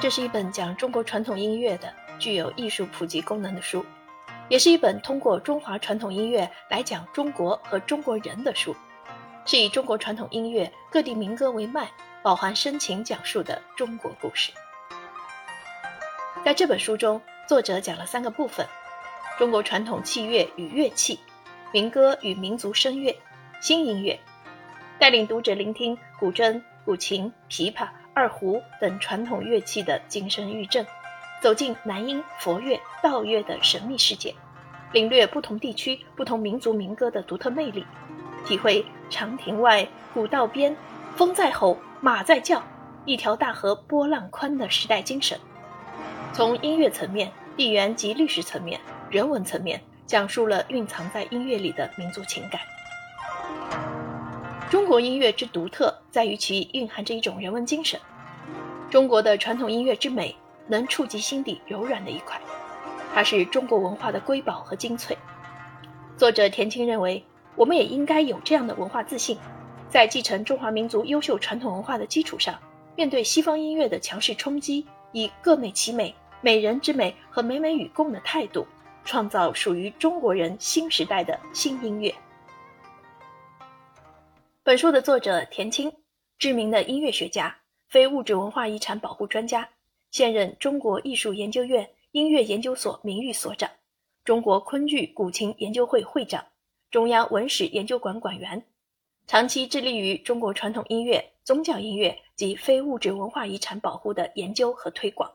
这是一本讲中国传统音乐的、具有艺术普及功能的书，也是一本通过中华传统音乐来讲中国和中国人的书，是以中国传统音乐各地民歌为脉，饱含深情讲述的中国故事。在这本书中，作者讲了三个部分：中国传统器乐与乐器、民歌与民族声乐、新音乐，带领读者聆听古筝、古琴、琵琶。二胡等传统乐器的精神玉振，走进南音、佛乐、道乐的神秘世界，领略不同地区、不同民族民歌的独特魅力，体会长亭外、古道边，风在吼，马在叫，一条大河波浪宽的时代精神。从音乐层面、地缘及历史层面、人文层面，讲述了蕴藏在音乐里的民族情感。中国音乐之独特在于其蕴含着一种人文精神。中国的传统音乐之美，能触及心底柔软的一块，它是中国文化的瑰宝和精粹。作者田青认为，我们也应该有这样的文化自信，在继承中华民族优秀传统文化的基础上，面对西方音乐的强势冲击，以各美其美、美人之美和美美与共的态度，创造属于中国人新时代的新音乐。本书的作者田青，知名的音乐学家，非物质文化遗产保护专家，现任中国艺术研究院音乐研究所名誉所长，中国昆剧古琴研究会会长，中央文史研究馆馆员，长期致力于中国传统音乐、宗教音乐及非物质文化遗产保护的研究和推广。